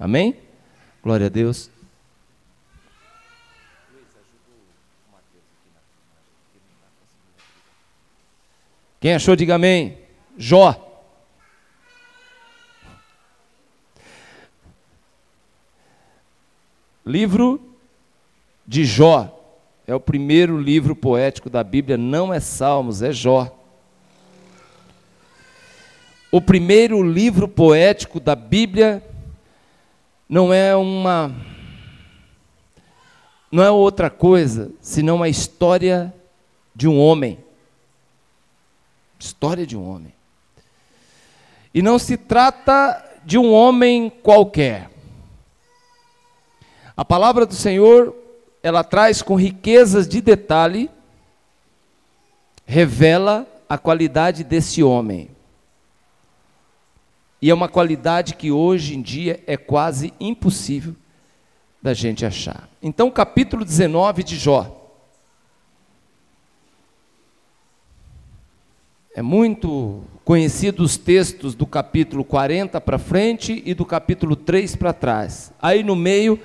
Amém? Glória a Deus. Quem achou, diga amém. Jó. Livro de Jó. É o primeiro livro poético da Bíblia, não é Salmos, é Jó. O primeiro livro poético da Bíblia não é uma não é outra coisa senão uma história de um homem. História de um homem. E não se trata de um homem qualquer. A palavra do Senhor, ela traz com riquezas de detalhe, revela a qualidade desse homem. E é uma qualidade que hoje em dia é quase impossível da gente achar. Então, capítulo 19 de Jó. É muito conhecido os textos do capítulo 40 para frente e do capítulo 3 para trás. Aí no meio,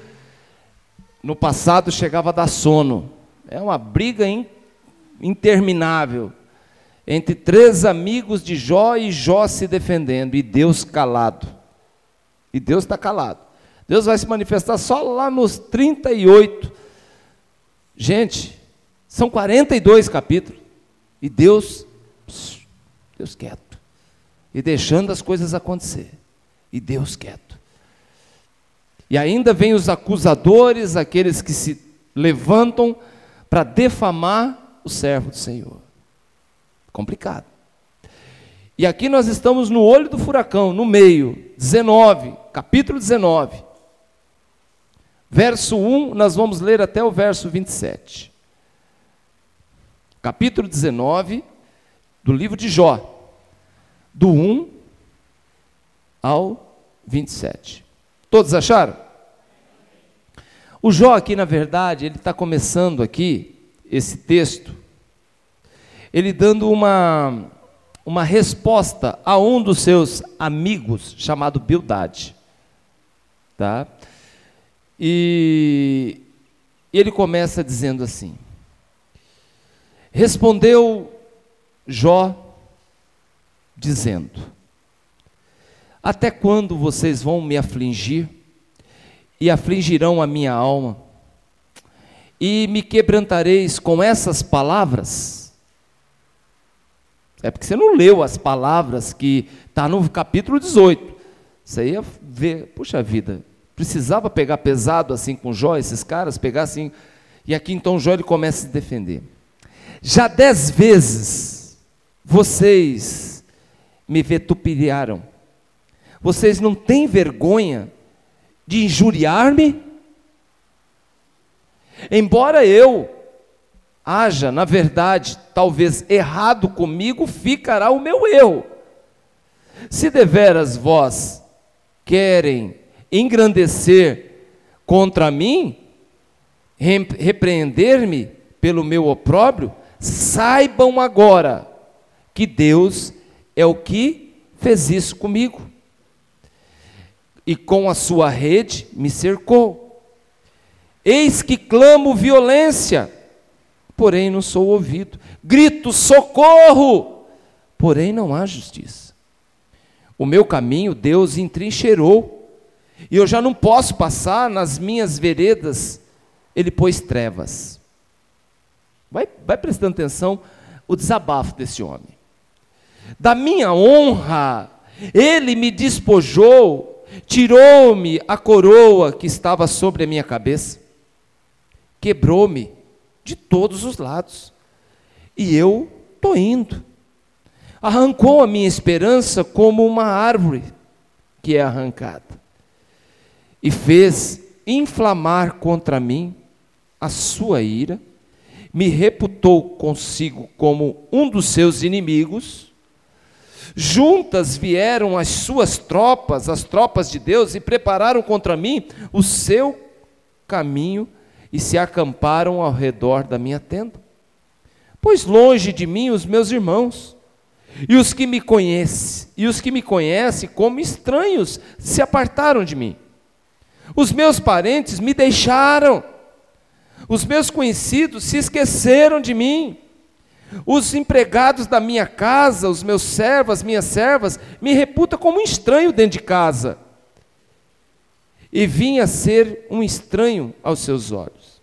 no passado chegava a dar sono. É uma briga interminável entre três amigos de Jó e Jó se defendendo, e Deus calado. E Deus está calado. Deus vai se manifestar só lá nos 38. Gente, são 42 capítulos. E Deus, Deus quieto. E deixando as coisas acontecer. E Deus quieto. E ainda vem os acusadores, aqueles que se levantam para defamar o servo do Senhor. Complicado. E aqui nós estamos no olho do furacão, no meio, 19, capítulo 19. Verso 1, nós vamos ler até o verso 27. Capítulo 19 do livro de Jó, do 1 ao 27. Todos acharam? O Jó aqui, na verdade, ele está começando aqui esse texto ele dando uma, uma resposta a um dos seus amigos, chamado Bildade. Tá? E ele começa dizendo assim: Respondeu Jó, dizendo: Até quando vocês vão me afligir e afligirão a minha alma? E me quebrantareis com essas palavras? É porque você não leu as palavras que está no capítulo 18. Você ia ver, puxa vida, precisava pegar pesado assim com Jó, esses caras, pegar assim. E aqui então Jó ele começa a se defender. Já dez vezes vocês me vetupilharam. Vocês não têm vergonha de injuriar-me? Embora eu haja, na verdade, talvez errado comigo, ficará o meu erro. Se deveras vós querem engrandecer contra mim, repreender-me pelo meu opróbrio, saibam agora que Deus é o que fez isso comigo. E com a sua rede me cercou. Eis que clamo violência porém não sou ouvido. Grito socorro, porém não há justiça. O meu caminho Deus entrincheirou, e eu já não posso passar nas minhas veredas, ele pôs trevas. Vai, vai prestando atenção o desabafo desse homem. Da minha honra, ele me despojou, tirou-me a coroa que estava sobre a minha cabeça, quebrou-me de todos os lados. E eu estou indo. Arrancou a minha esperança como uma árvore que é arrancada. E fez inflamar contra mim a sua ira, me reputou consigo como um dos seus inimigos. Juntas vieram as suas tropas, as tropas de Deus, e prepararam contra mim o seu caminho e se acamparam ao redor da minha tenda. Pois longe de mim os meus irmãos, e os que me conhecem, e os que me conhecem como estranhos, se apartaram de mim. Os meus parentes me deixaram. Os meus conhecidos se esqueceram de mim. Os empregados da minha casa, os meus servos, minhas servas, me reputam como um estranho dentro de casa. E vim a ser um estranho aos seus olhos.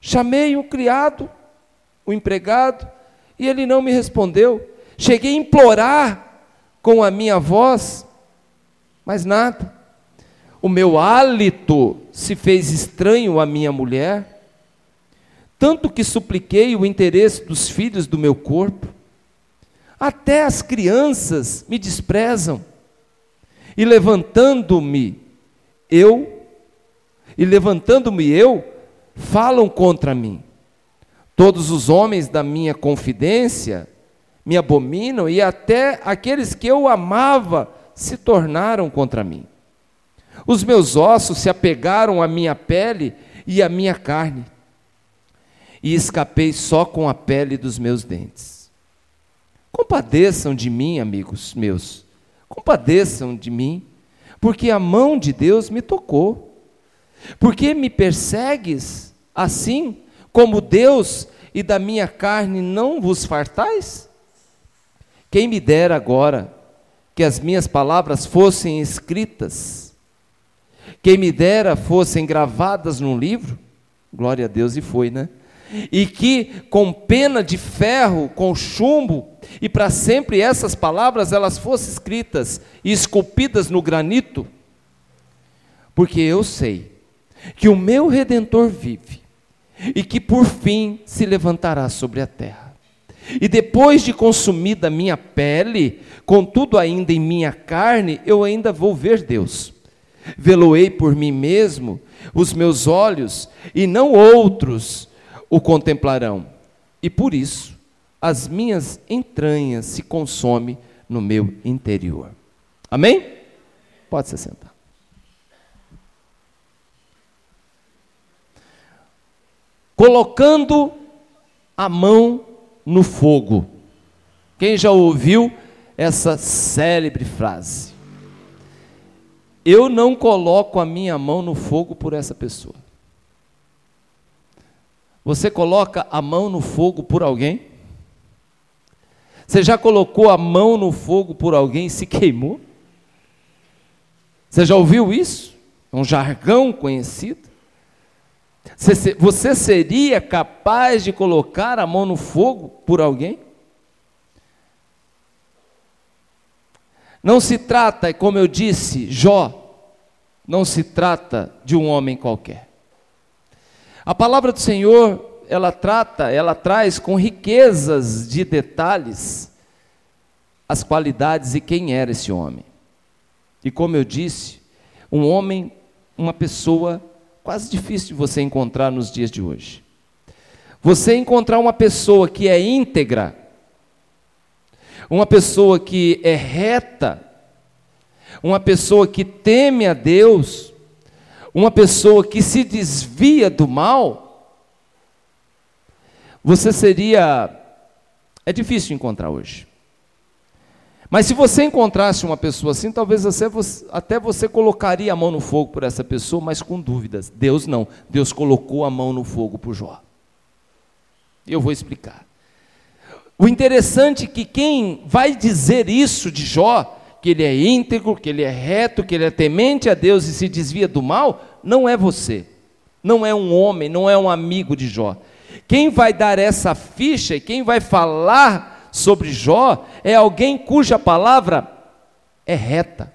Chamei o criado, o empregado, e ele não me respondeu. Cheguei a implorar com a minha voz, mas nada. O meu hálito se fez estranho à minha mulher, tanto que supliquei o interesse dos filhos do meu corpo. Até as crianças me desprezam. E levantando-me, eu, e levantando-me eu, falam contra mim. Todos os homens da minha confidência me abominam e até aqueles que eu amava se tornaram contra mim. Os meus ossos se apegaram à minha pele e à minha carne, e escapei só com a pele dos meus dentes. Compadeçam de mim, amigos meus, compadeçam de mim, porque a mão de Deus me tocou. Porque me persegues assim, como Deus, e da minha carne não vos fartais? Quem me dera agora que as minhas palavras fossem escritas, quem me dera fossem gravadas num livro, glória a Deus, e foi, né? E que com pena de ferro, com chumbo, e para sempre essas palavras elas fossem escritas e esculpidas no granito, porque eu sei que o meu redentor vive e que por fim se levantará sobre a terra. E depois de consumida minha pele, contudo ainda em minha carne, eu ainda vou ver Deus. Veloei por mim mesmo, os meus olhos, e não outros o contemplarão. E por isso, as minhas entranhas se consomem no meu interior. Amém? Pode se sentar. Colocando a mão no fogo. Quem já ouviu essa célebre frase? Eu não coloco a minha mão no fogo por essa pessoa. Você coloca a mão no fogo por alguém? Você já colocou a mão no fogo por alguém e se queimou? Você já ouviu isso? É um jargão conhecido. Você seria capaz de colocar a mão no fogo por alguém? Não se trata, como eu disse, Jó, não se trata de um homem qualquer. A palavra do Senhor, ela trata, ela traz com riquezas de detalhes as qualidades e quem era esse homem. E como eu disse, um homem, uma pessoa quase difícil de você encontrar nos dias de hoje. Você encontrar uma pessoa que é íntegra, uma pessoa que é reta, uma pessoa que teme a Deus, uma pessoa que se desvia do mal, você seria. É difícil encontrar hoje. Mas se você encontrasse uma pessoa assim, talvez você, até você colocaria a mão no fogo por essa pessoa, mas com dúvidas. Deus não. Deus colocou a mão no fogo por Jó. Eu vou explicar. O interessante é que quem vai dizer isso de Jó, que ele é íntegro, que ele é reto, que ele é temente a Deus e se desvia do mal, não é você. Não é um homem, não é um amigo de Jó. Quem vai dar essa ficha e quem vai falar sobre Jó é alguém cuja palavra é reta,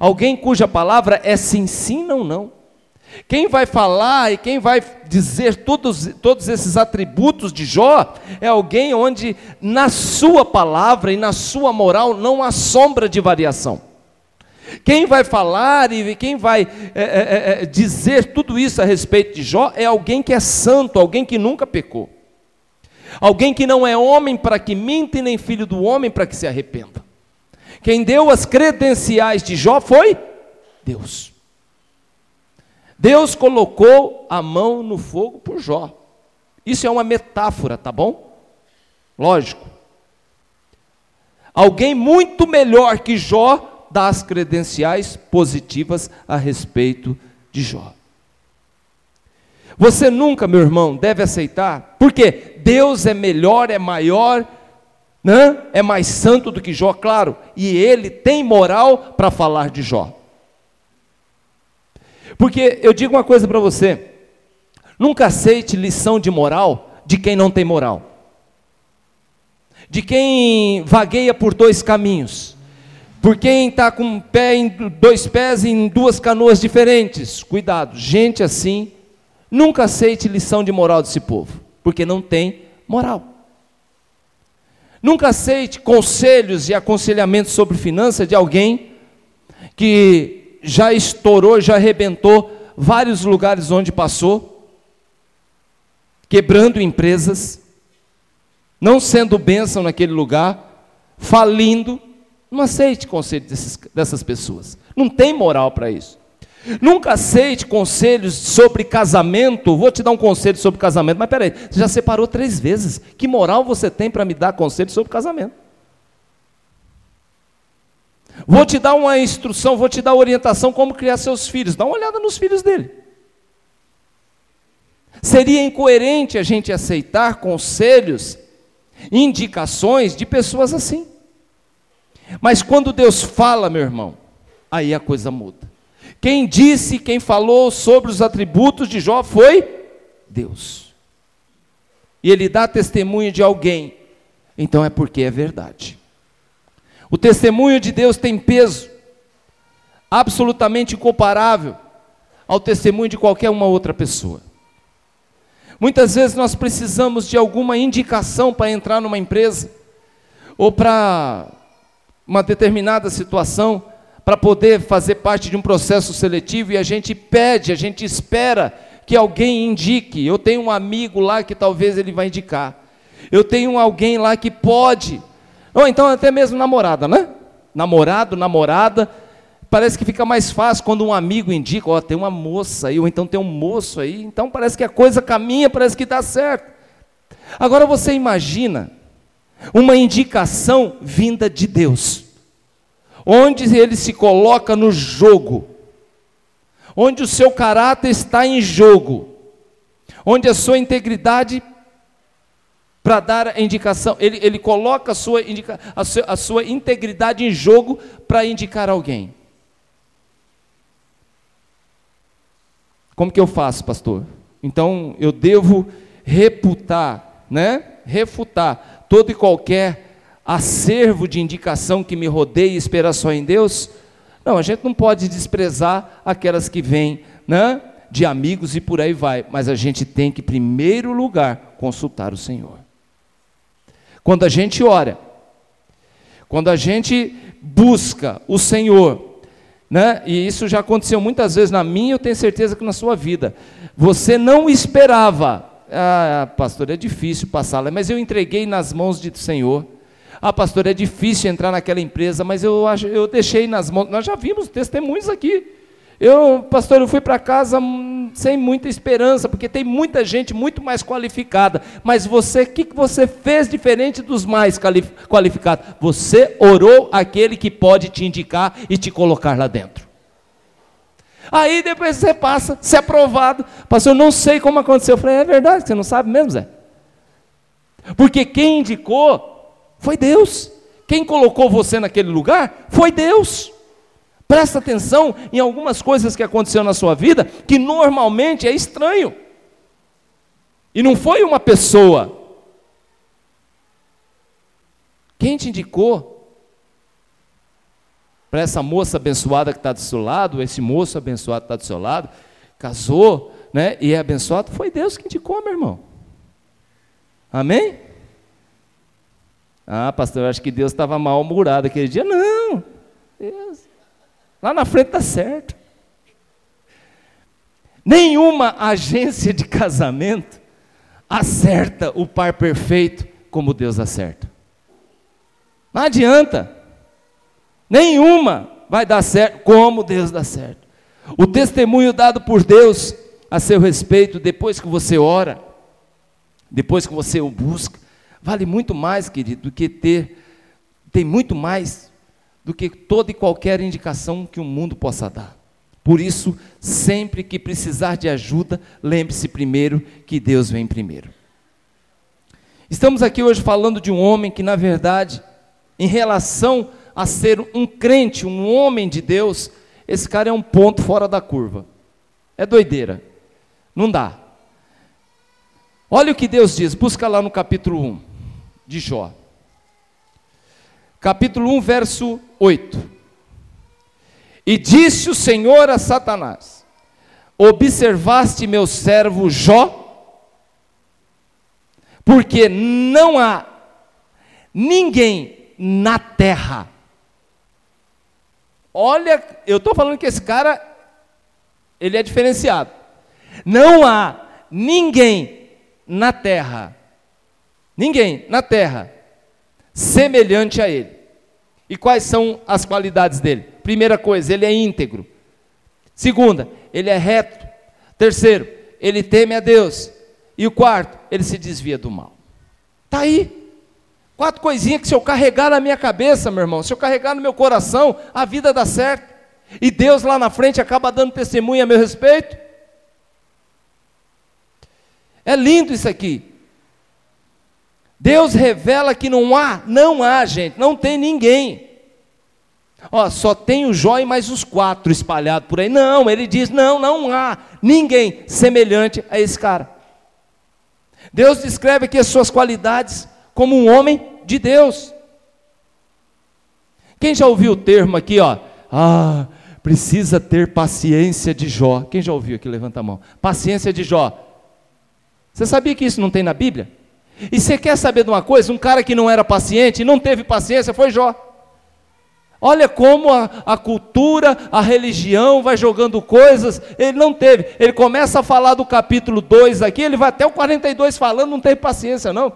alguém cuja palavra é sim, sim, não, não. Quem vai falar e quem vai dizer todos, todos esses atributos de Jó é alguém onde na sua palavra e na sua moral não há sombra de variação. Quem vai falar e quem vai é, é, é, dizer tudo isso a respeito de Jó é alguém que é santo, alguém que nunca pecou. Alguém que não é homem para que minta e nem filho do homem para que se arrependa. Quem deu as credenciais de Jó foi Deus. Deus colocou a mão no fogo por Jó. Isso é uma metáfora, tá bom? Lógico. Alguém muito melhor que Jó dá as credenciais positivas a respeito de Jó. Você nunca, meu irmão, deve aceitar, porque Deus é melhor, é maior, né? é mais santo do que Jó, claro, e ele tem moral para falar de Jó. Porque eu digo uma coisa para você: nunca aceite lição de moral de quem não tem moral, de quem vagueia por dois caminhos, por quem está com um pé em dois pés em duas canoas diferentes. Cuidado, gente assim, nunca aceite lição de moral desse povo, porque não tem moral. Nunca aceite conselhos e aconselhamentos sobre finanças de alguém que já estourou, já arrebentou vários lugares onde passou, quebrando empresas, não sendo bênção naquele lugar, falindo. Não aceite conselho desses, dessas pessoas. Não tem moral para isso. Nunca aceite conselhos sobre casamento. Vou te dar um conselho sobre casamento, mas peraí, você já separou três vezes. Que moral você tem para me dar conselho sobre casamento? Vou te dar uma instrução, vou te dar orientação como criar seus filhos. Dá uma olhada nos filhos dele. Seria incoerente a gente aceitar conselhos, indicações de pessoas assim. Mas quando Deus fala, meu irmão, aí a coisa muda. Quem disse, quem falou sobre os atributos de Jó foi Deus. E ele dá testemunho de alguém, então é porque é verdade. O testemunho de Deus tem peso absolutamente incomparável ao testemunho de qualquer uma outra pessoa. Muitas vezes nós precisamos de alguma indicação para entrar numa empresa ou para uma determinada situação para poder fazer parte de um processo seletivo e a gente pede, a gente espera que alguém indique. Eu tenho um amigo lá que talvez ele vai indicar. Eu tenho alguém lá que pode ou então até mesmo namorada, né? Namorado, namorada. Parece que fica mais fácil quando um amigo indica, ó, oh, tem uma moça aí, ou então tem um moço aí. Então parece que a coisa caminha, parece que dá certo. Agora você imagina uma indicação vinda de Deus, onde ele se coloca no jogo, onde o seu caráter está em jogo, onde a sua integridade para dar a indicação, ele, ele coloca a sua, indica, a, sua, a sua integridade em jogo para indicar alguém. Como que eu faço, pastor? Então eu devo reputar, né? Refutar todo e qualquer acervo de indicação que me rodeie e esperar só em Deus? Não, a gente não pode desprezar aquelas que vêm, né? De amigos e por aí vai, mas a gente tem que, em primeiro lugar, consultar o Senhor. Quando a gente ora, quando a gente busca o Senhor, né? E isso já aconteceu muitas vezes na minha, eu tenho certeza que na sua vida. Você não esperava, ah, pastor, é difícil passar lá, mas eu entreguei nas mãos do Senhor. Ah, pastor, é difícil entrar naquela empresa, mas eu, eu deixei nas mãos. Nós já vimos testemunhos aqui. Eu, pastor, eu fui para casa hum, sem muita esperança, porque tem muita gente muito mais qualificada. Mas você, o que, que você fez diferente dos mais qualificados? Você orou aquele que pode te indicar e te colocar lá dentro. Aí depois você passa, se é aprovado. Pastor, eu não sei como aconteceu. Eu falei, é verdade, você não sabe mesmo, Zé? Porque quem indicou foi Deus. Quem colocou você naquele lugar foi Deus. Presta atenção em algumas coisas que aconteceram na sua vida que normalmente é estranho. E não foi uma pessoa. Quem te indicou para essa moça abençoada que está do seu lado, esse moço abençoado que está do seu lado, casou, né, e é abençoado, foi Deus que indicou, meu irmão. Amém? Ah, pastor, eu acho que Deus estava mal-humorado aquele dia. Não, Deus. Lá na frente está certo. Nenhuma agência de casamento acerta o par perfeito como Deus acerta. Não adianta. Nenhuma vai dar certo como Deus dá certo. O testemunho dado por Deus a seu respeito, depois que você ora, depois que você o busca, vale muito mais, querido, do que ter, tem muito mais do que toda e qualquer indicação que o mundo possa dar. Por isso, sempre que precisar de ajuda, lembre-se primeiro que Deus vem primeiro. Estamos aqui hoje falando de um homem que, na verdade, em relação a ser um crente, um homem de Deus, esse cara é um ponto fora da curva. É doideira. Não dá. Olha o que Deus diz, busca lá no capítulo 1 de Jó. Capítulo 1, verso 8. E disse o Senhor a Satanás: Observaste meu servo Jó? Porque não há ninguém na terra. Olha, eu estou falando que esse cara, ele é diferenciado. Não há ninguém na terra, ninguém na terra, semelhante a ele. E quais são as qualidades dele? Primeira coisa, ele é íntegro. Segunda, ele é reto. Terceiro, ele teme a Deus. E o quarto, ele se desvia do mal. Está aí. Quatro coisinhas que se eu carregar na minha cabeça, meu irmão, se eu carregar no meu coração, a vida dá certo. E Deus lá na frente acaba dando testemunho a meu respeito. É lindo isso aqui. Deus revela que não há, não há, gente, não tem ninguém. Ó, só tem o Jó e mais os quatro espalhados por aí. Não, ele diz: não, não há ninguém semelhante a esse cara. Deus descreve aqui as suas qualidades como um homem de Deus. Quem já ouviu o termo aqui, ó? Ah, precisa ter paciência de Jó. Quem já ouviu aqui? Levanta a mão. Paciência de Jó. Você sabia que isso não tem na Bíblia? E você quer saber de uma coisa? Um cara que não era paciente, não teve paciência, foi Jó. Olha como a, a, cultura, a religião vai jogando coisas. Ele não teve. Ele começa a falar do capítulo 2 aqui, ele vai até o 42 falando, não teve paciência, não.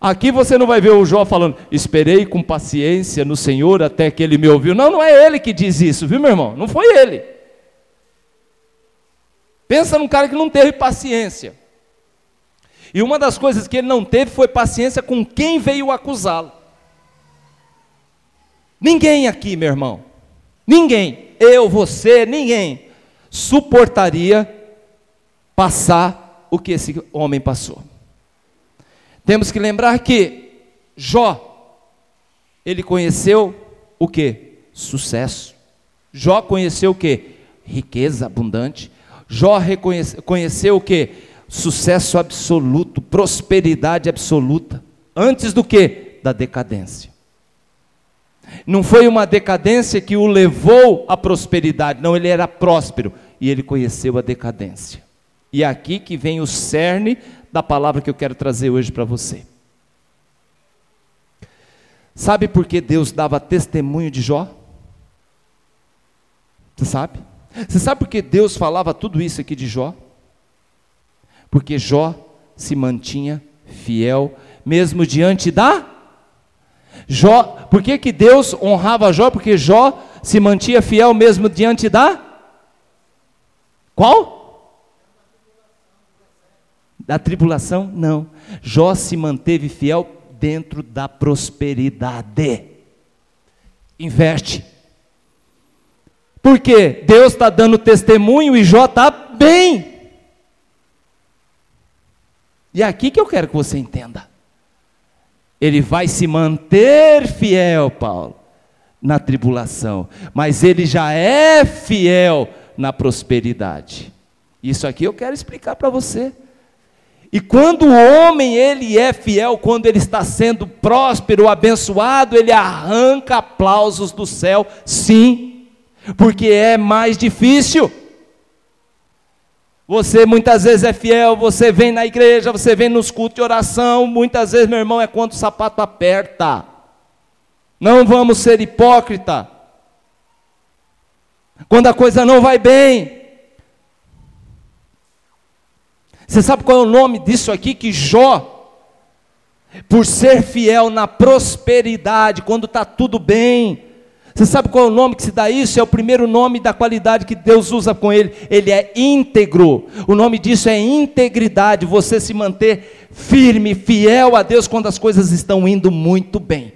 Aqui você não vai ver o Jó falando, esperei com paciência no Senhor até que ele me ouviu. Não, não é ele que diz isso, viu, meu irmão? Não foi ele. Pensa num cara que não teve paciência. E uma das coisas que ele não teve foi paciência com quem veio acusá-lo. Ninguém aqui, meu irmão, ninguém, eu, você, ninguém, suportaria passar o que esse homem passou. Temos que lembrar que Jó, ele conheceu o que? Sucesso. Jó conheceu o que? Riqueza abundante. Jó conheceu o que? Sucesso absoluto, prosperidade absoluta. Antes do que? Da decadência. Não foi uma decadência que o levou à prosperidade, não, ele era próspero e ele conheceu a decadência. E é aqui que vem o cerne da palavra que eu quero trazer hoje para você. Sabe por que Deus dava testemunho de Jó? Você sabe? Você sabe por que Deus falava tudo isso aqui de Jó? Porque Jó se mantinha fiel, mesmo diante da Jó, por que, que Deus honrava Jó? Porque Jó se mantinha fiel mesmo diante da qual? Da tribulação? Não. Jó se manteve fiel dentro da prosperidade. Inverte. Porque Deus está dando testemunho e Jó está bem. E é aqui que eu quero que você entenda. Ele vai se manter fiel, Paulo, na tribulação, mas ele já é fiel na prosperidade. Isso aqui eu quero explicar para você. E quando o homem ele é fiel, quando ele está sendo próspero, abençoado, ele arranca aplausos do céu, sim, porque é mais difícil. Você muitas vezes é fiel, você vem na igreja, você vem nos cultos de oração, muitas vezes, meu irmão, é quando o sapato aperta. Não vamos ser hipócrita. Quando a coisa não vai bem. Você sabe qual é o nome disso aqui? Que Jó, por ser fiel na prosperidade, quando está tudo bem, você sabe qual é o nome que se dá isso? É o primeiro nome da qualidade que Deus usa com ele. Ele é íntegro. O nome disso é integridade. Você se manter firme, fiel a Deus quando as coisas estão indo muito bem.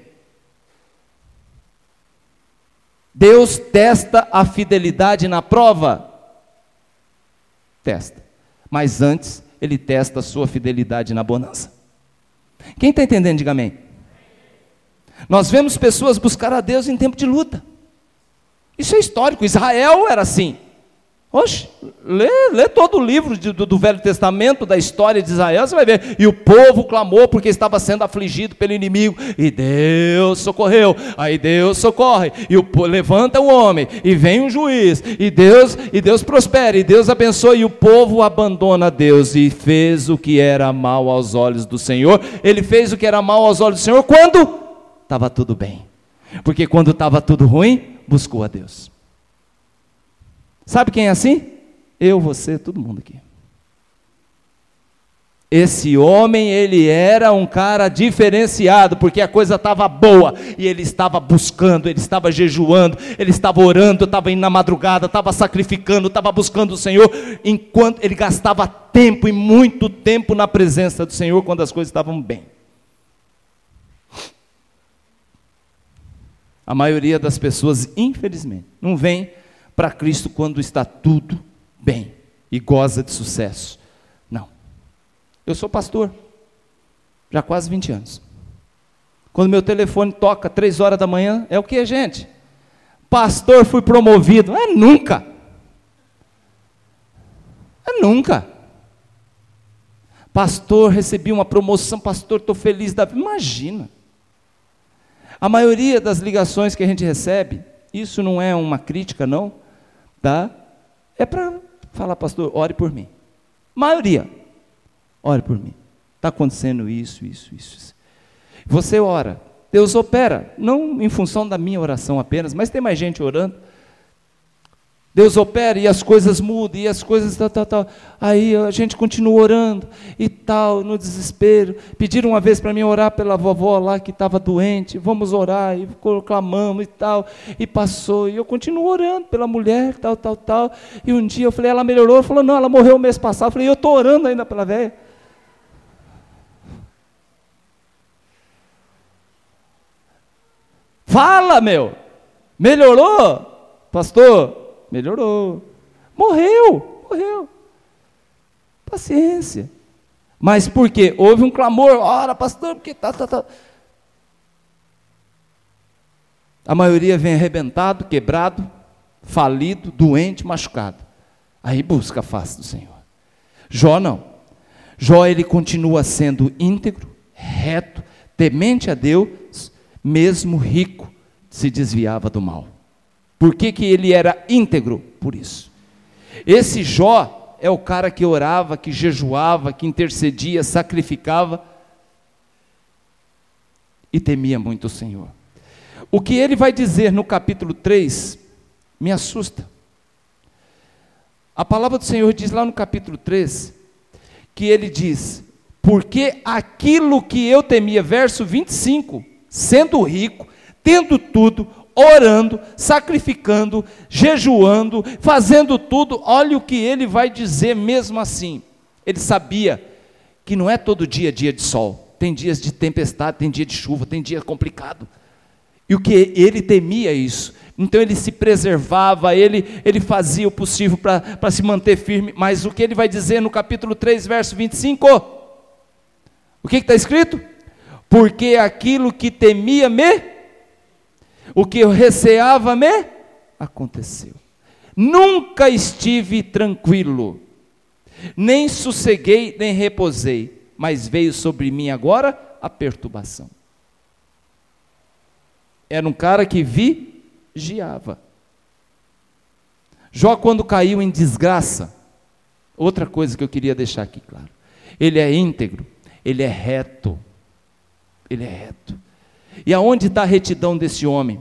Deus testa a fidelidade na prova? Testa. Mas antes, ele testa a sua fidelidade na bonança. Quem está entendendo, diga amém. Nós vemos pessoas buscar a Deus em tempo de luta. Isso é histórico. Israel era assim. Oxe, lê, lê todo o livro de, do, do, Velho Testamento, da história de Israel, você vai ver. E o povo clamou porque estava sendo afligido pelo inimigo, e Deus socorreu. Aí Deus socorre, e o, levanta o homem, e vem um juiz, e Deus, e Deus prospera, e Deus abençoa, e o povo abandona Deus, e fez o que era mal aos olhos do Senhor. Ele fez o que era mal aos olhos do Senhor quando estava tudo bem. Porque quando estava tudo ruim, buscou a Deus. Sabe quem é assim? Eu, você, todo mundo aqui. Esse homem, ele era um cara diferenciado, porque a coisa estava boa, e ele estava buscando, ele estava jejuando, ele estava orando, estava indo na madrugada, estava sacrificando, estava buscando o Senhor, enquanto ele gastava tempo e muito tempo na presença do Senhor quando as coisas estavam bem. A maioria das pessoas, infelizmente, não vem para Cristo quando está tudo bem e goza de sucesso. Não. Eu sou pastor, já há quase 20 anos. Quando meu telefone toca três horas da manhã, é o que, gente? Pastor, fui promovido. É nunca. É nunca. Pastor, recebi uma promoção, pastor, estou feliz da vida. Imagina. A maioria das ligações que a gente recebe, isso não é uma crítica, não, tá? É para falar, pastor, ore por mim. Maioria, ore por mim. Está acontecendo isso, isso, isso. Você ora, Deus opera, não em função da minha oração apenas, mas tem mais gente orando. Deus opera e as coisas mudam, e as coisas tal, tal, tal. Aí a gente continua orando e tal, no desespero. Pediram uma vez para mim orar pela vovó lá que estava doente. Vamos orar, e clamamos e tal. E passou, e eu continuo orando pela mulher, tal, tal, tal. E um dia eu falei, ela melhorou? Falou, não, ela morreu o mês passado. Eu falei, eu estou orando ainda pela velha. Fala, meu! Melhorou? Pastor, Melhorou. Morreu, morreu. Paciência. Mas por quê? Houve um clamor, ora, pastor, porque tá, tá, tá. A maioria vem arrebentado, quebrado, falido, doente, machucado. Aí busca a face do Senhor. Jó não. Jó ele continua sendo íntegro, reto, temente a Deus, mesmo rico, se desviava do mal. Por que, que ele era íntegro? Por isso. Esse Jó é o cara que orava, que jejuava, que intercedia, sacrificava e temia muito o Senhor. O que ele vai dizer no capítulo 3 me assusta. A palavra do Senhor diz lá no capítulo 3 que ele diz: Porque aquilo que eu temia, verso 25, sendo rico, tendo tudo, orando, sacrificando, jejuando, fazendo tudo, olha o que ele vai dizer mesmo assim. Ele sabia que não é todo dia dia de sol, tem dias de tempestade, tem dia de chuva, tem dia complicado. E o que ele temia isso. Então ele se preservava, ele, ele fazia o possível para se manter firme. Mas o que ele vai dizer no capítulo 3, verso 25? O que está escrito? Porque aquilo que temia me o que eu receava me aconteceu. Nunca estive tranquilo, nem sosseguei, nem reposei, mas veio sobre mim agora a perturbação. Era um cara que vigiava. Jó, quando caiu em desgraça, outra coisa que eu queria deixar aqui claro: ele é íntegro, ele é reto, ele é reto. E aonde está a retidão desse homem?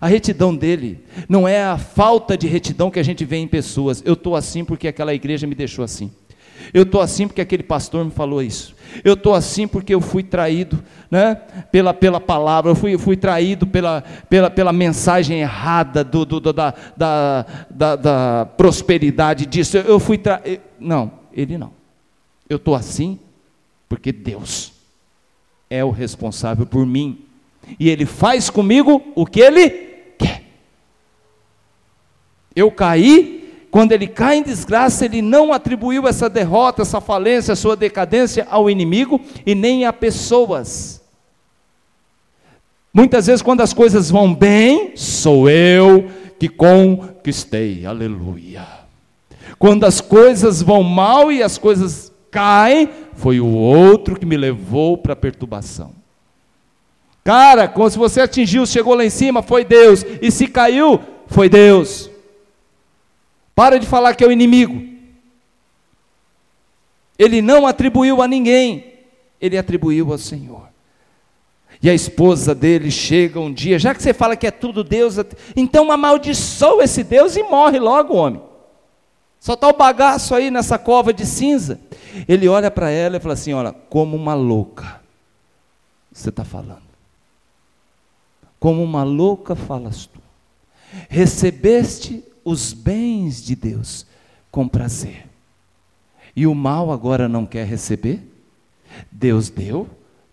A retidão dele não é a falta de retidão que a gente vê em pessoas. Eu estou assim porque aquela igreja me deixou assim. Eu estou assim porque aquele pastor me falou isso. Eu estou assim porque eu fui traído né, pela, pela palavra, eu fui, fui traído pela, pela, pela mensagem errada do, do, do da, da, da, da, prosperidade disso. Eu fui traído. Não, ele não. Eu estou assim porque Deus é o responsável por mim e Ele faz comigo o que Ele quer. Eu caí, quando ele cai em desgraça, ele não atribuiu essa derrota, essa falência, sua decadência ao inimigo e nem a pessoas. Muitas vezes, quando as coisas vão bem, sou eu que conquistei, aleluia. Quando as coisas vão mal e as coisas caem, foi o outro que me levou para a perturbação. Cara, se você atingiu, chegou lá em cima, foi Deus. E se caiu, foi Deus. Para de falar que é o inimigo. Ele não atribuiu a ninguém, ele atribuiu ao Senhor. E a esposa dele chega um dia, já que você fala que é tudo Deus, então amaldiçoa esse Deus e morre logo, homem. Só está o bagaço aí nessa cova de cinza. Ele olha para ela e fala assim: Olha, como uma louca, você está falando. Como uma louca falas tu. Recebeste os bens de Deus com prazer. E o mal agora não quer receber? Deus deu,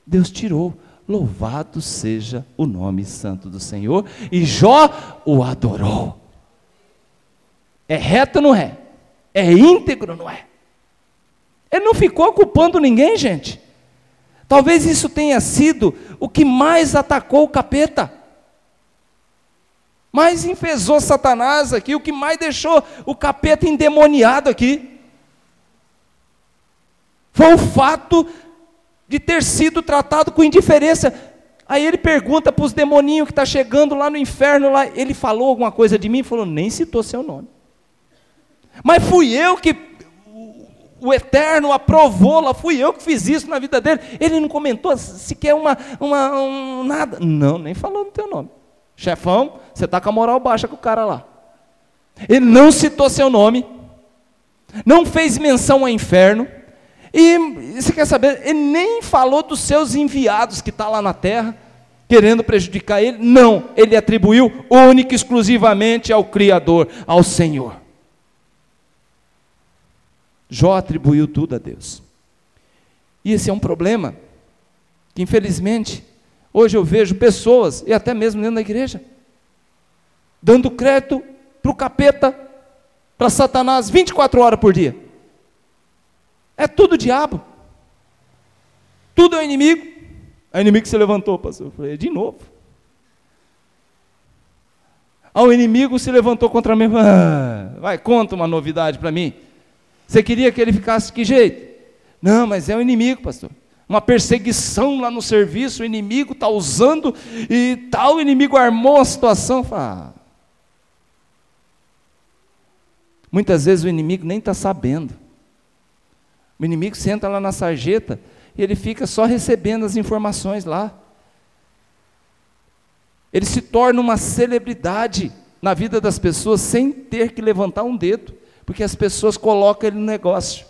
Deus tirou. Louvado seja o nome santo do Senhor. E Jó o adorou. É reto, não é? É íntegro, não é? Ele não ficou culpando ninguém, gente. Talvez isso tenha sido o que mais atacou o capeta. Mais enfesou Satanás aqui, o que mais deixou o capeta endemoniado aqui. Foi o fato de ter sido tratado com indiferença. Aí ele pergunta para os demoninhos que está chegando lá no inferno, lá, ele falou alguma coisa de mim? Falou, nem citou seu nome. Mas fui eu que o Eterno aprovou lá, fui eu que fiz isso na vida dele. Ele não comentou sequer uma, uma um, nada. Não, nem falou no teu nome. Chefão, você está com a moral baixa com o cara lá. Ele não citou seu nome, não fez menção ao inferno, e você quer saber, ele nem falou dos seus enviados que está lá na terra, querendo prejudicar ele. Não, ele atribuiu única e exclusivamente ao Criador, ao Senhor. Jó atribuiu tudo a Deus. E esse é um problema que, infelizmente, hoje eu vejo pessoas, e até mesmo dentro da igreja, dando crédito para o capeta, para Satanás, 24 horas por dia. É tudo diabo. Tudo é inimigo. É inimigo que se levantou, pastor. Eu falei, de novo. Ah, o inimigo se levantou contra mim. Ah, vai, conta uma novidade para mim. Você queria que ele ficasse de que jeito? Não, mas é o inimigo, pastor. Uma perseguição lá no serviço, o inimigo está usando e tal, o inimigo armou a situação. Fala, ah. Muitas vezes o inimigo nem está sabendo. O inimigo senta lá na sarjeta e ele fica só recebendo as informações lá. Ele se torna uma celebridade na vida das pessoas sem ter que levantar um dedo porque as pessoas colocam ele no negócio.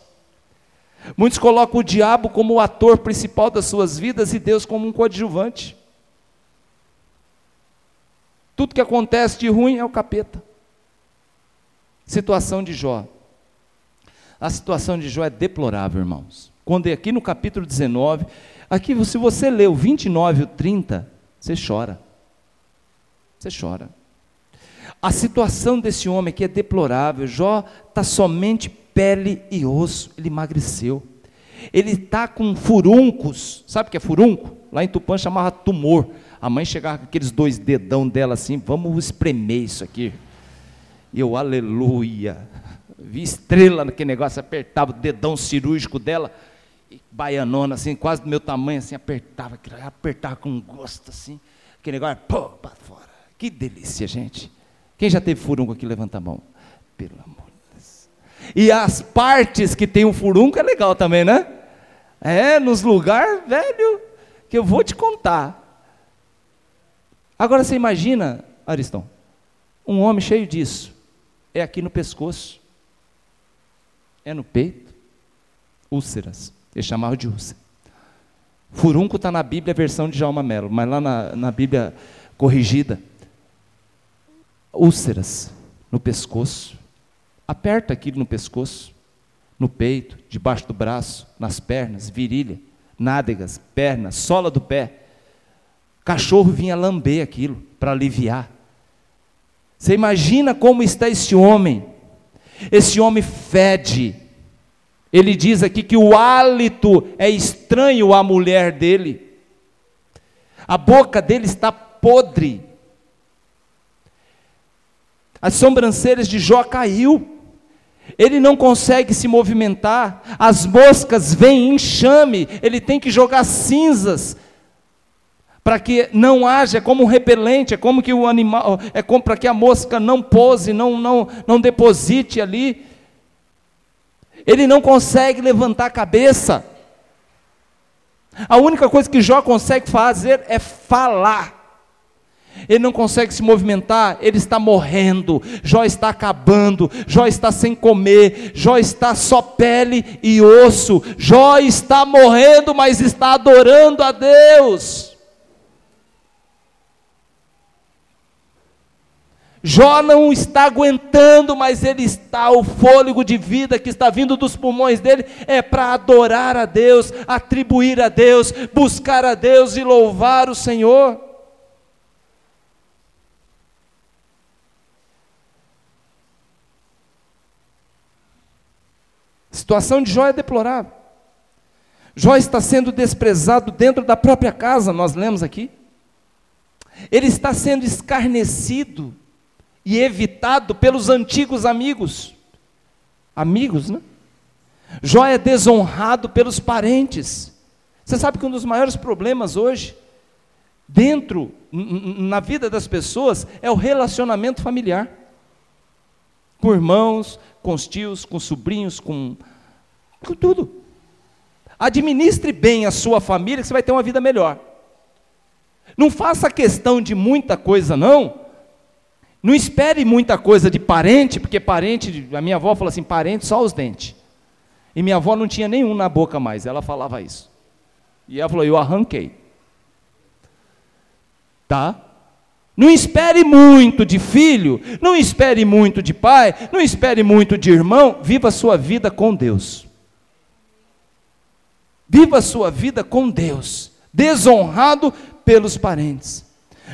Muitos colocam o diabo como o ator principal das suas vidas e Deus como um coadjuvante. Tudo que acontece de ruim é o capeta. Situação de Jó. A situação de Jó é deplorável, irmãos. Quando é aqui no capítulo 19, aqui se você o 29 e o 30, você chora. Você chora. A situação desse homem aqui é deplorável. Jó está somente pele e osso, ele emagreceu. Ele está com furuncos, sabe o que é furunco? Lá em Tupã chamava tumor. A mãe chegava com aqueles dois dedão dela assim, vamos espremer isso aqui. Eu, aleluia. Vi estrela naquele negócio, apertava o dedão cirúrgico dela, baianona assim, quase do meu tamanho, assim, apertava, apertava com gosto assim. Aquele negócio, pô, para fora. Que delícia, gente. Quem já teve furunco aqui, levanta a mão. Pelo amor de Deus. E as partes que tem um furunco é legal também, né? É, nos lugares, velho, que eu vou te contar. Agora você imagina, Aristão, um homem cheio disso. É aqui no pescoço. É no peito. Úlceras. Eles chamavam de úlcera. Furunco está na Bíblia, versão de Jalma Melo, mas lá na, na Bíblia corrigida úlceras no pescoço. Aperta aquilo no pescoço, no peito, debaixo do braço, nas pernas, virilha, nádegas, pernas, sola do pé. Cachorro vinha lamber aquilo para aliviar. Você imagina como está esse homem? Esse homem fede. Ele diz aqui que o hálito é estranho à mulher dele. A boca dele está podre. As sobrancelhas de Jó caiu. Ele não consegue se movimentar. As moscas vêm em enxame. Ele tem que jogar cinzas para que não haja como um repelente, é como que o animal, é para que a mosca não pose, não não não deposite ali. Ele não consegue levantar a cabeça. A única coisa que Jó consegue fazer é falar. Ele não consegue se movimentar, ele está morrendo, Jó está acabando, Jó está sem comer, Jó está só pele e osso, Jó está morrendo, mas está adorando a Deus. Jó não está aguentando, mas ele está, o fôlego de vida que está vindo dos pulmões dele é para adorar a Deus, atribuir a Deus, buscar a Deus e louvar o Senhor. A situação de Jó é deplorável. Jó está sendo desprezado dentro da própria casa, nós lemos aqui. Ele está sendo escarnecido e evitado pelos antigos amigos. Amigos, né? Jó é desonrado pelos parentes. Você sabe que um dos maiores problemas hoje, dentro, na vida das pessoas, é o relacionamento familiar. Com irmãos, com os tios, com sobrinhos, com, com tudo. Administre bem a sua família, que você vai ter uma vida melhor. Não faça questão de muita coisa, não, não espere muita coisa de parente, porque parente, a minha avó falou assim: parente só os dentes. E minha avó não tinha nenhum na boca mais, ela falava isso. E ela falou: eu arranquei. Tá? Não espere muito de filho, não espere muito de pai, não espere muito de irmão, viva a sua vida com Deus. Viva a sua vida com Deus, desonrado pelos parentes.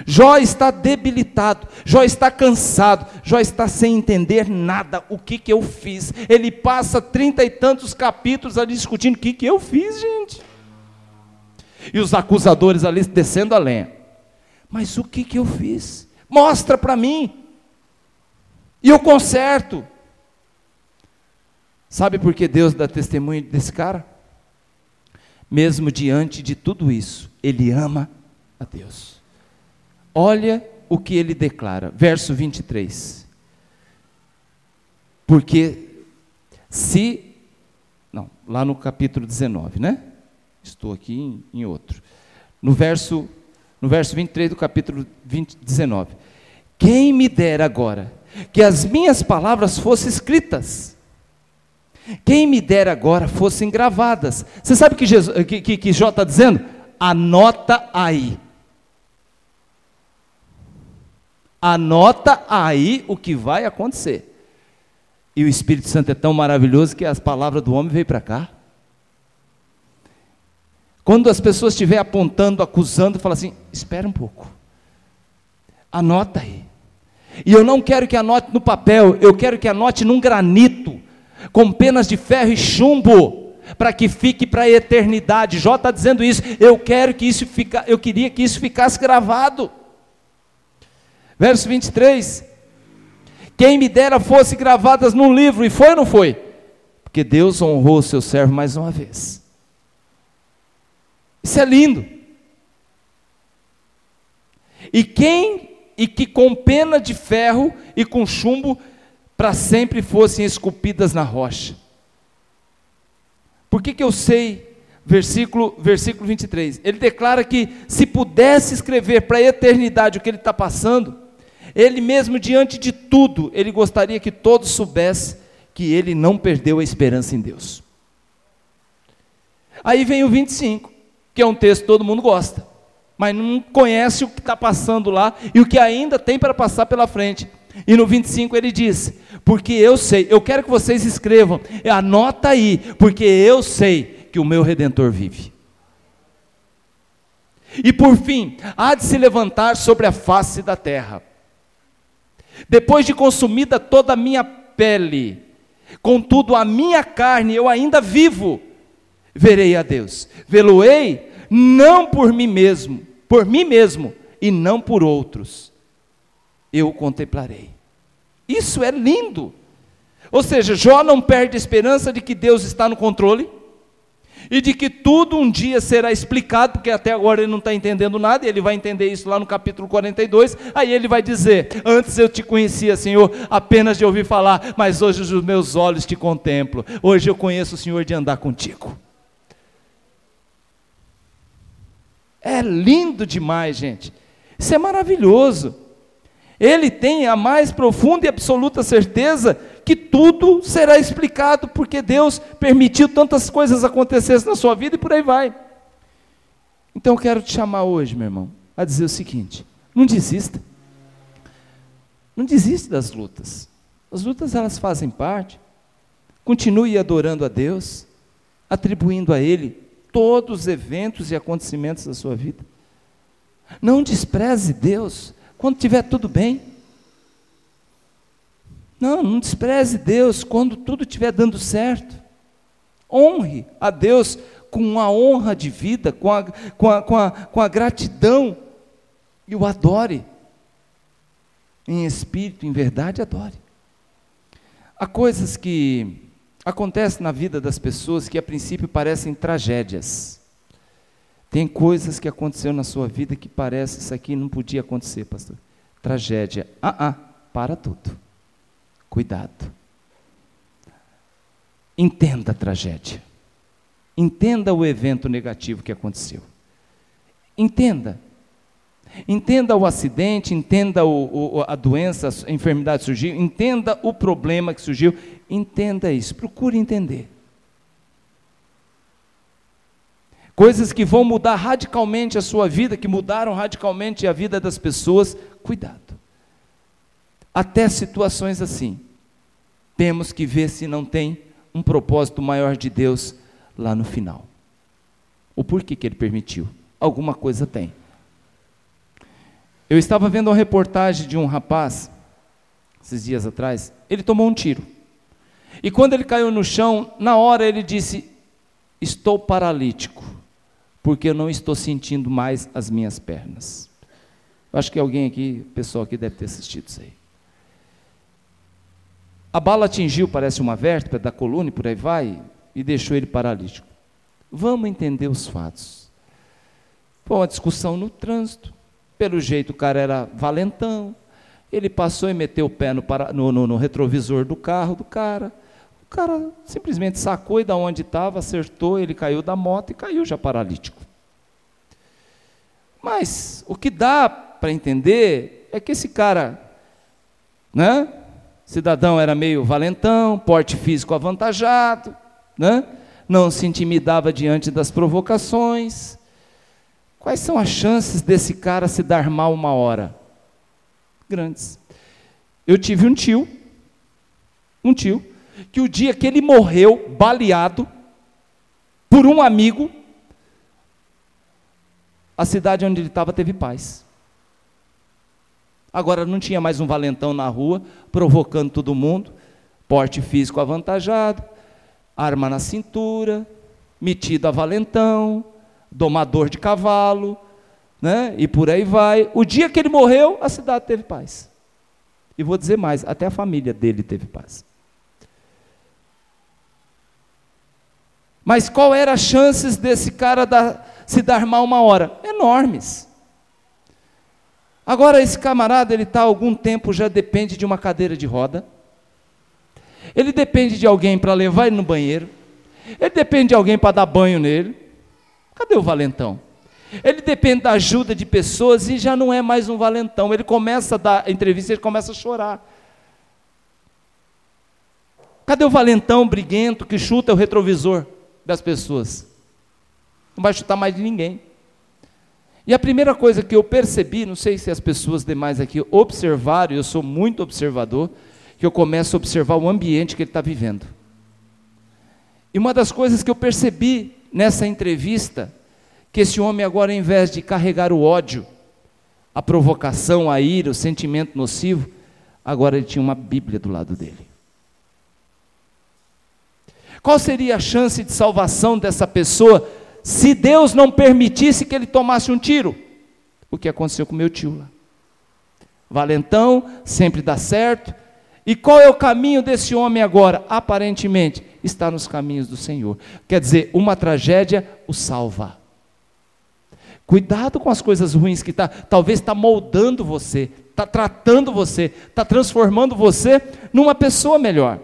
Jó está debilitado, Jó está cansado, Jó está sem entender nada. O que, que eu fiz? Ele passa trinta e tantos capítulos ali discutindo: o que, que eu fiz, gente? E os acusadores ali descendo a lenha. Mas o que, que eu fiz? Mostra para mim. E eu conserto. Sabe por que Deus dá testemunho desse cara? Mesmo diante de tudo isso, ele ama a Deus. Olha o que ele declara, verso 23. Porque se. Não, lá no capítulo 19, né? Estou aqui em, em outro. No verso, no verso 23 do capítulo 20, 19. Quem me dera agora que as minhas palavras fossem escritas. Quem me dera agora fossem gravadas. Você sabe que, que, que, que Jó está dizendo? Anota aí. Anota aí o que vai acontecer. E o Espírito Santo é tão maravilhoso que as palavras do homem veio para cá. Quando as pessoas estiverem apontando, acusando, fala assim: espera um pouco. Anota aí. E eu não quero que anote no papel, eu quero que anote num granito, com penas de ferro e chumbo, para que fique para a eternidade. Jó está dizendo isso. Eu quero que isso fica, eu queria que isso ficasse gravado. Verso 23. Quem me dera fosse gravadas num livro, e foi ou não foi? Porque Deus honrou o seu servo mais uma vez. Isso é lindo. E quem, e que com pena de ferro e com chumbo, para sempre fossem esculpidas na rocha. Por que, que eu sei versículo, versículo 23. Ele declara que se pudesse escrever para a eternidade o que ele está passando, ele mesmo, diante de tudo, ele gostaria que todos soubessem que ele não perdeu a esperança em Deus. Aí vem o 25, que é um texto que todo mundo gosta, mas não conhece o que está passando lá e o que ainda tem para passar pela frente. E no 25 ele diz: Porque eu sei, eu quero que vocês escrevam, anota aí, porque eu sei que o meu redentor vive. E por fim, há de se levantar sobre a face da terra Depois de consumida toda a minha pele, contudo a minha carne eu ainda vivo, verei a Deus. Vê-lo-ei não por mim mesmo, por mim mesmo e não por outros. Eu o contemplarei. Isso é lindo. Ou seja, Jó não perde a esperança de que Deus está no controle e de que tudo um dia será explicado, porque até agora ele não está entendendo nada, e ele vai entender isso lá no capítulo 42. Aí ele vai dizer: Antes eu te conhecia, Senhor, apenas de ouvir falar, mas hoje os meus olhos te contemplo. Hoje eu conheço o Senhor de andar contigo. É lindo demais, gente. Isso é maravilhoso. Ele tem a mais profunda e absoluta certeza que tudo será explicado, porque Deus permitiu tantas coisas acontecerem na sua vida e por aí vai. Então eu quero te chamar hoje, meu irmão, a dizer o seguinte: não desista. Não desiste das lutas. As lutas elas fazem parte. Continue adorando a Deus, atribuindo a Ele todos os eventos e acontecimentos da sua vida. Não despreze Deus quando tiver tudo bem. Não, não despreze Deus quando tudo estiver dando certo. Honre a Deus com a honra de vida, com a, com a, com a, com a gratidão, e o adore. Em espírito, em verdade, adore. Há coisas que acontecem na vida das pessoas que a princípio parecem tragédias. Tem coisas que aconteceram na sua vida que parece isso aqui não podia acontecer, pastor. Tragédia. Ah, ah, para tudo. Cuidado. Entenda a tragédia. Entenda o evento negativo que aconteceu. Entenda. Entenda o acidente, entenda o, o, a doença, a enfermidade que surgiu, entenda o problema que surgiu, entenda isso, procure entender. Coisas que vão mudar radicalmente a sua vida, que mudaram radicalmente a vida das pessoas, cuidado. Até situações assim, temos que ver se não tem um propósito maior de Deus lá no final. O porquê que ele permitiu? Alguma coisa tem. Eu estava vendo uma reportagem de um rapaz, esses dias atrás, ele tomou um tiro. E quando ele caiu no chão, na hora ele disse: Estou paralítico, porque eu não estou sentindo mais as minhas pernas. Eu acho que alguém aqui, pessoal aqui deve ter assistido isso aí. A bala atingiu, parece uma vértebra da coluna e por aí vai, e deixou ele paralítico. Vamos entender os fatos. Foi uma discussão no trânsito. Pelo jeito o cara era valentão. Ele passou e meteu o pé no, no, no, no retrovisor do carro do cara. O cara simplesmente sacou e da onde estava, acertou, ele caiu da moto e caiu já paralítico. Mas o que dá para entender é que esse cara, né? Cidadão era meio valentão, porte físico avantajado, né? não se intimidava diante das provocações. Quais são as chances desse cara se dar mal uma hora? Grandes. Eu tive um tio, um tio, que o dia que ele morreu, baleado, por um amigo, a cidade onde ele estava teve paz. Agora não tinha mais um valentão na rua provocando todo mundo, porte físico avantajado, arma na cintura, metido a valentão, domador de cavalo, né? E por aí vai. O dia que ele morreu, a cidade teve paz. E vou dizer mais, até a família dele teve paz. Mas qual era as chances desse cara se dar mal uma hora? Enormes. Agora, esse camarada, ele está algum tempo, já depende de uma cadeira de roda. Ele depende de alguém para levar ele no banheiro. Ele depende de alguém para dar banho nele. Cadê o valentão? Ele depende da ajuda de pessoas e já não é mais um valentão. Ele começa a dar entrevista, ele começa a chorar. Cadê o valentão briguento que chuta o retrovisor das pessoas? Não vai chutar mais de ninguém. E a primeira coisa que eu percebi, não sei se as pessoas demais aqui observaram, eu sou muito observador, que eu começo a observar o ambiente que ele está vivendo. E uma das coisas que eu percebi nessa entrevista, que esse homem agora, ao invés de carregar o ódio, a provocação, a ira, o sentimento nocivo, agora ele tinha uma Bíblia do lado dele. Qual seria a chance de salvação dessa pessoa se Deus não permitisse que ele tomasse um tiro? O que aconteceu com meu tio lá. Valentão, sempre dá certo. E qual é o caminho desse homem agora? Aparentemente, está nos caminhos do Senhor. Quer dizer, uma tragédia o salva. Cuidado com as coisas ruins que está, talvez está moldando você, está tratando você, está transformando você numa pessoa melhor.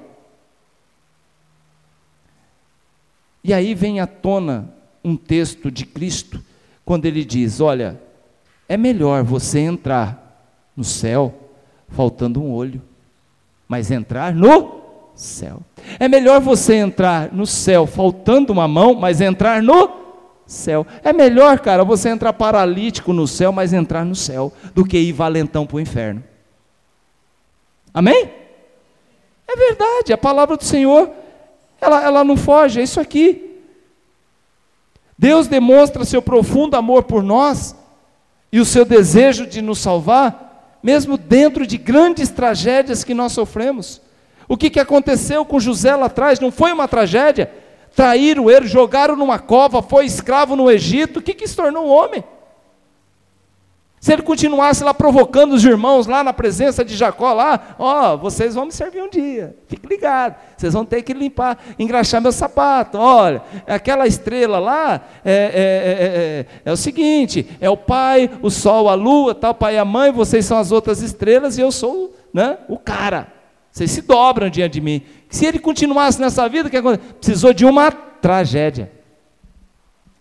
E aí vem à tona um texto de Cristo, quando ele diz: Olha, é melhor você entrar no céu faltando um olho, mas entrar no céu. É melhor você entrar no céu faltando uma mão, mas entrar no céu. É melhor, cara, você entrar paralítico no céu, mas entrar no céu, do que ir valentão para o inferno. Amém? É verdade, a palavra do Senhor ela, ela não foge, é isso aqui. Deus demonstra seu profundo amor por nós e o seu desejo de nos salvar, mesmo dentro de grandes tragédias que nós sofremos. O que, que aconteceu com José lá atrás? Não foi uma tragédia? Traíram ele, jogaram numa cova, foi escravo no Egito, o que, que se tornou um homem? Se ele continuasse lá provocando os irmãos lá na presença de Jacó, lá, ó, oh, vocês vão me servir um dia, fique ligado, vocês vão ter que limpar, engraxar meu sapato, olha, aquela estrela lá é, é, é, é, o seguinte, é o pai, o sol, a lua, tal, pai e a mãe, vocês são as outras estrelas e eu sou né, o cara, vocês se dobram diante de mim. Se ele continuasse nessa vida, que precisou de uma tragédia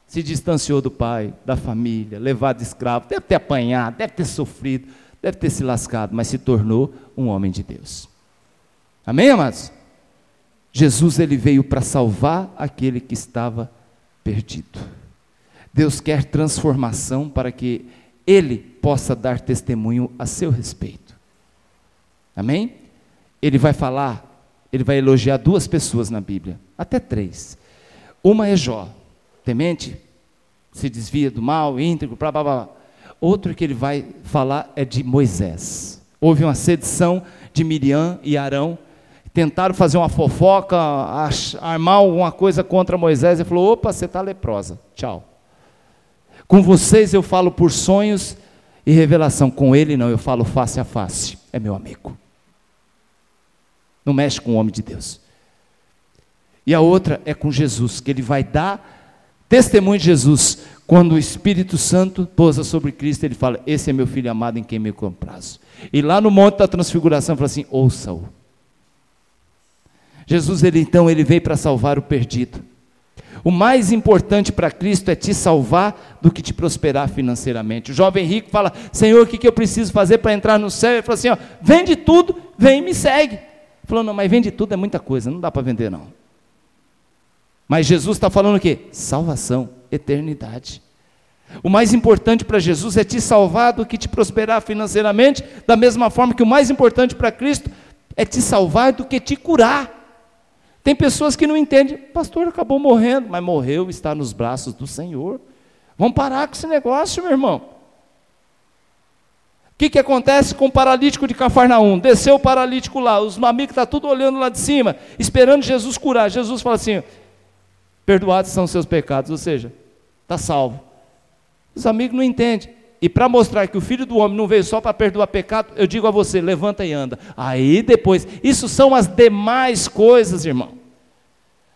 se distanciou do pai, da família, levado escravo, deve ter apanhado, deve ter sofrido, deve ter se lascado, mas se tornou um homem de Deus. Amém, amados? Jesus ele veio para salvar aquele que estava perdido. Deus quer transformação para que ele possa dar testemunho a seu respeito. Amém? Ele vai falar, ele vai elogiar duas pessoas na Bíblia, até três. Uma é Jó, temente, se desvia do mal, íntegro, blá blá blá. Outro que ele vai falar é de Moisés. Houve uma sedição de Miriam e Arão, tentaram fazer uma fofoca, armar alguma coisa contra Moisés, e falou: opa, você está leprosa, tchau. Com vocês eu falo por sonhos e revelação, com ele não, eu falo face a face, é meu amigo. Não mexe com o homem de Deus. E a outra é com Jesus, que ele vai dar Testemunho de Jesus, quando o Espírito Santo pousa sobre Cristo, ele fala: Esse é meu filho amado em quem me comprazo. E lá no Monte da Transfiguração, fala assim: Ouça-o. Jesus, ele então, ele veio para salvar o perdido. O mais importante para Cristo é te salvar do que te prosperar financeiramente. O jovem rico fala: Senhor, o que, que eu preciso fazer para entrar no céu? Ele fala assim: ó, vende tudo, vem e me segue. Falou: Não, mas vende tudo é muita coisa, não dá para vender não. Mas Jesus está falando o quê? Salvação, eternidade. O mais importante para Jesus é te salvar do que te prosperar financeiramente, da mesma forma que o mais importante para Cristo é te salvar do que te curar. Tem pessoas que não entendem, pastor acabou morrendo, mas morreu, está nos braços do Senhor. Vamos parar com esse negócio, meu irmão. O que, que acontece com o paralítico de Cafarnaum? Desceu o paralítico lá, os amigos estão tá tudo olhando lá de cima, esperando Jesus curar. Jesus fala assim: perdoados são os seus pecados, ou seja, está salvo. Os amigos não entendem. E para mostrar que o filho do homem não veio só para perdoar pecado, eu digo a você: levanta e anda. Aí depois, isso são as demais coisas, irmão.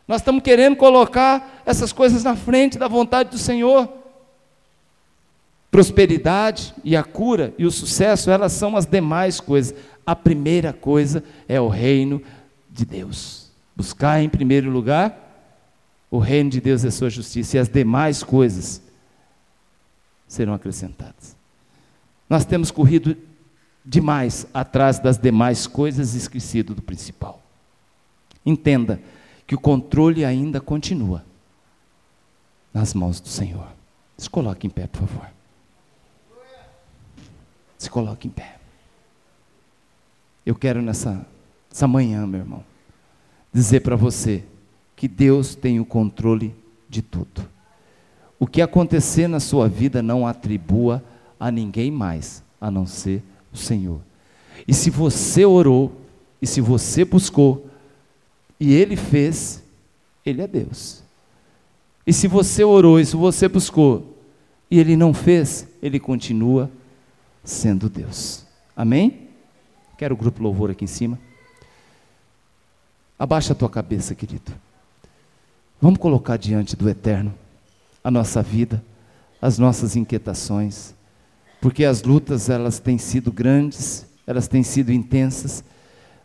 Nós estamos querendo colocar essas coisas na frente da vontade do Senhor. Prosperidade e a cura e o sucesso, elas são as demais coisas. A primeira coisa é o reino de Deus. Buscar em primeiro lugar o reino de Deus é sua justiça e as demais coisas serão acrescentadas. Nós temos corrido demais atrás das demais coisas esquecido do principal. Entenda que o controle ainda continua nas mãos do Senhor. Se coloque em pé, por favor. Se coloque em pé. Eu quero nessa, nessa manhã, meu irmão, dizer para você que Deus tem o controle de tudo. O que acontecer na sua vida não atribua a ninguém mais a não ser o Senhor. E se você orou, e se você buscou, e ele fez, ele é Deus. E se você orou, e se você buscou, e ele não fez, ele continua sendo Deus. Amém? Quero o grupo louvor aqui em cima. Abaixa a tua cabeça, querido. Vamos colocar diante do Eterno a nossa vida, as nossas inquietações, porque as lutas elas têm sido grandes, elas têm sido intensas,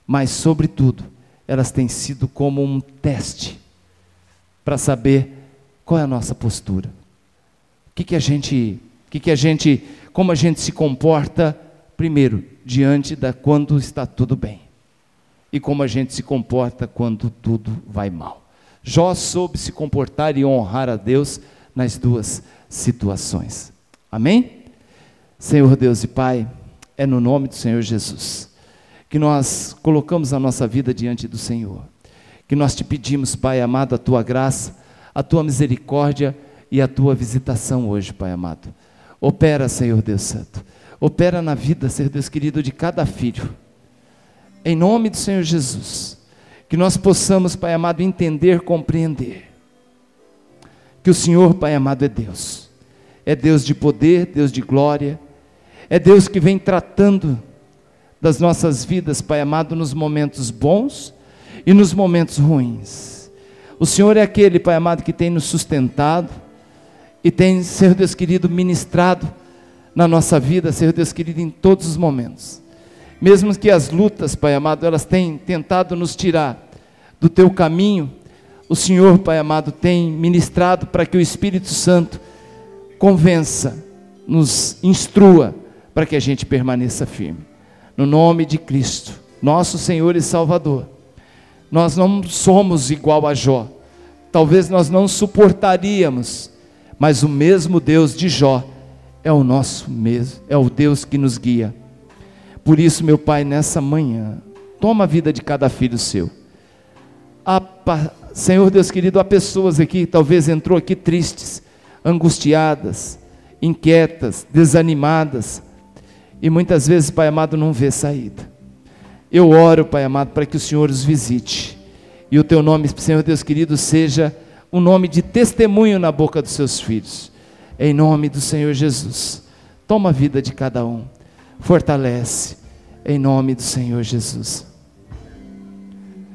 mas sobretudo elas têm sido como um teste para saber qual é a nossa postura. O que, que a gente, que, que a gente, como a gente se comporta primeiro diante da quando está tudo bem e como a gente se comporta quando tudo vai mal. Jó soube se comportar e honrar a Deus nas duas situações. Amém? Senhor Deus e Pai, é no nome do Senhor Jesus que nós colocamos a nossa vida diante do Senhor. Que nós te pedimos, Pai amado, a tua graça, a tua misericórdia e a tua visitação hoje, Pai amado. Opera, Senhor Deus Santo. Opera na vida, Senhor Deus querido, de cada filho. Em nome do Senhor Jesus. Que nós possamos, Pai amado, entender, compreender. Que o Senhor, Pai amado, é Deus. É Deus de poder, Deus de glória. É Deus que vem tratando das nossas vidas, Pai amado, nos momentos bons e nos momentos ruins. O Senhor é aquele, Pai amado, que tem nos sustentado e tem, Senhor Deus querido, ministrado na nossa vida, Senhor Deus querido, em todos os momentos. Mesmo que as lutas, Pai amado, elas tenham tentado nos tirar do teu caminho, o Senhor, Pai amado, tem ministrado para que o Espírito Santo convença, nos instrua para que a gente permaneça firme. No nome de Cristo, nosso Senhor e Salvador. Nós não somos igual a Jó. Talvez nós não suportaríamos, mas o mesmo Deus de Jó é o nosso mesmo, é o Deus que nos guia. Por isso, meu Pai, nessa manhã, toma a vida de cada filho seu. Senhor Deus querido, há pessoas aqui, talvez entrou aqui tristes, angustiadas, inquietas, desanimadas, e muitas vezes, Pai amado, não vê saída. Eu oro, Pai amado, para que o Senhor os visite, e o teu nome, Senhor Deus querido, seja um nome de testemunho na boca dos seus filhos, em nome do Senhor Jesus. Toma a vida de cada um, fortalece, em nome do Senhor Jesus.